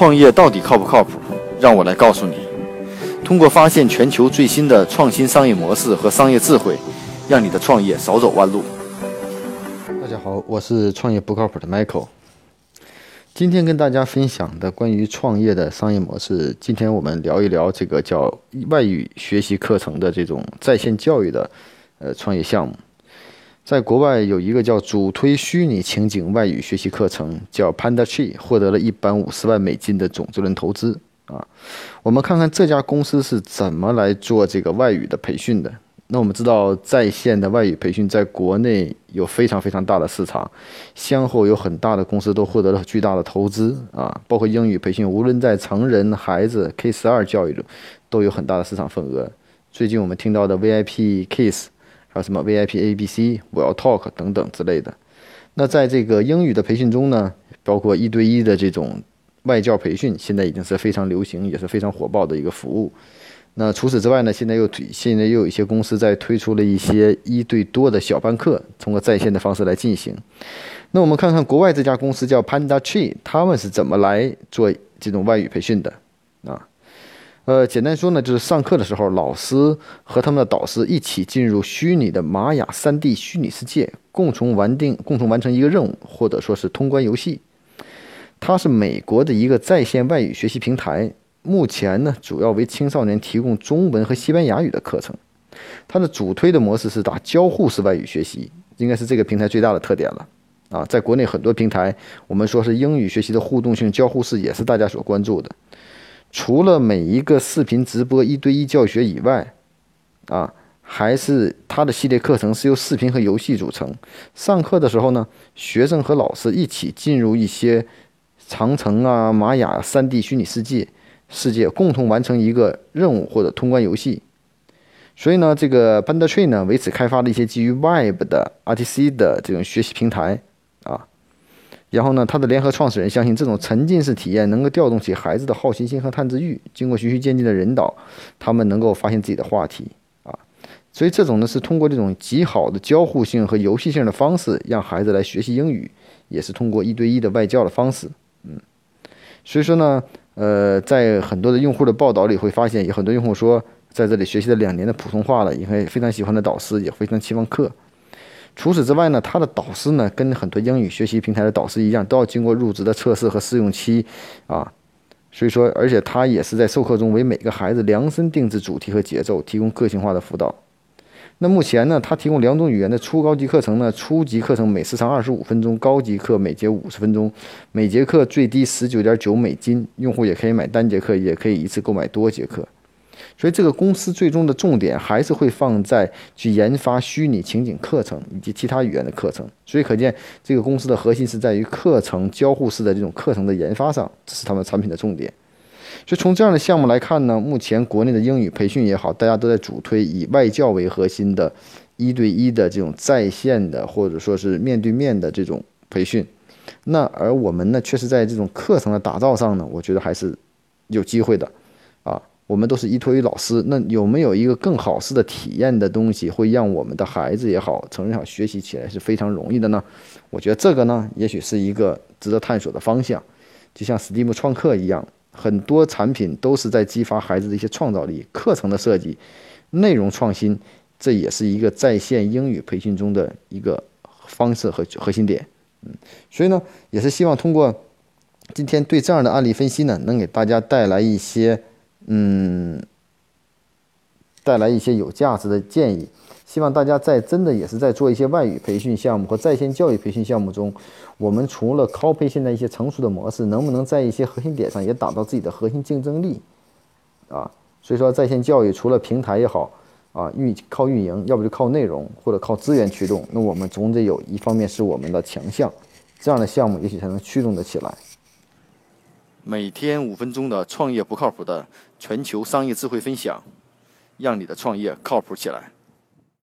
创业到底靠不靠谱？让我来告诉你。通过发现全球最新的创新商业模式和商业智慧，让你的创业少走弯路。大家好，我是创业不靠谱的 Michael。今天跟大家分享的关于创业的商业模式，今天我们聊一聊这个叫外语学习课程的这种在线教育的呃创业项目。在国外有一个叫主推虚拟情景外语学习课程，叫 Panda Tree，获得了一百五十万美金的种子轮投资啊。我们看看这家公司是怎么来做这个外语的培训的。那我们知道，在线的外语培训在国内有非常非常大的市场，先后有很大的公司都获得了巨大的投资啊，包括英语培训，无论在成人、孩子 K 十二教育中，都有很大的市场份额。最近我们听到的 VIP Kids。还有什么 VIP ABC、wel Talk 等等之类的。那在这个英语的培训中呢，包括一对一的这种外教培训，现在已经是非常流行，也是非常火爆的一个服务。那除此之外呢，现在又，现在又有一些公司在推出了一些一对多的小班课，通过在线的方式来进行。那我们看看国外这家公司叫 Panda Tree，他们是怎么来做这种外语培训的啊？呃，简单说呢，就是上课的时候，老师和他们的导师一起进入虚拟的玛雅 3D 虚拟世界，共同完定、共同完成一个任务，或者说是通关游戏。它是美国的一个在线外语学习平台，目前呢，主要为青少年提供中文和西班牙语的课程。它的主推的模式是打交互式外语学习，应该是这个平台最大的特点了。啊，在国内很多平台，我们说是英语学习的互动性交互式，也是大家所关注的。除了每一个视频直播一对一教学以外，啊，还是他的系列课程是由视频和游戏组成。上课的时候呢，学生和老师一起进入一些长城啊、玛雅三 D 虚拟世界世界，共同完成一个任务或者通关游戏。所以呢，这个 Panda Tree 呢，为此开发了一些基于 Web 的 RTC 的这种学习平台。然后呢，他的联合创始人相信这种沉浸式体验能够调动起孩子的好奇心和探知欲。经过循序渐进的引导，他们能够发现自己的话题啊。所以这种呢是通过这种极好的交互性和游戏性的方式，让孩子来学习英语，也是通过一对一的外教的方式。嗯，所以说呢，呃，在很多的用户的报道里会发现，有很多用户说，在这里学习了两年的普通话了，也会非常喜欢的导师，也非常期望课。除此之外呢，他的导师呢，跟很多英语学习平台的导师一样，都要经过入职的测试和试用期，啊，所以说，而且他也是在授课中为每个孩子量身定制主题和节奏，提供个性化的辅导。那目前呢，他提供两种语言的初高级课程呢，初级课程每时长二十五分钟，高级课每节五十分钟，每节课最低十九点九美金，用户也可以买单节课，也可以一次购买多节课。所以，这个公司最终的重点还是会放在去研发虚拟情景课程以及其他语言的课程。所以，可见这个公司的核心是在于课程交互式的这种课程的研发上，这是他们产品的重点。所以，从这样的项目来看呢，目前国内的英语培训也好，大家都在主推以外教为核心的一对一的这种在线的或者说是面对面的这种培训。那而我们呢，确实在这种课程的打造上呢，我觉得还是有机会的。我们都是依托于老师，那有没有一个更好式的体验的东西，会让我们的孩子也好，成人也好，学习起来是非常容易的呢？我觉得这个呢，也许是一个值得探索的方向。就像 Steam 创客一样，很多产品都是在激发孩子的一些创造力。课程的设计、内容创新，这也是一个在线英语培训中的一个方式和核心点。嗯，所以呢，也是希望通过今天对这样的案例分析呢，能给大家带来一些。嗯，带来一些有价值的建议，希望大家在真的也是在做一些外语培训项目和在线教育培训项目中，我们除了 copy 现在一些成熟的模式，能不能在一些核心点上也打造自己的核心竞争力啊？所以说，在线教育除了平台也好啊，运靠运营，要不就靠内容或者靠资源驱动，那我们总得有一方面是我们的强项，这样的项目也许才能驱动得起来。每天五分钟的创业不靠谱的全球商业智慧分享，让你的创业靠谱起来。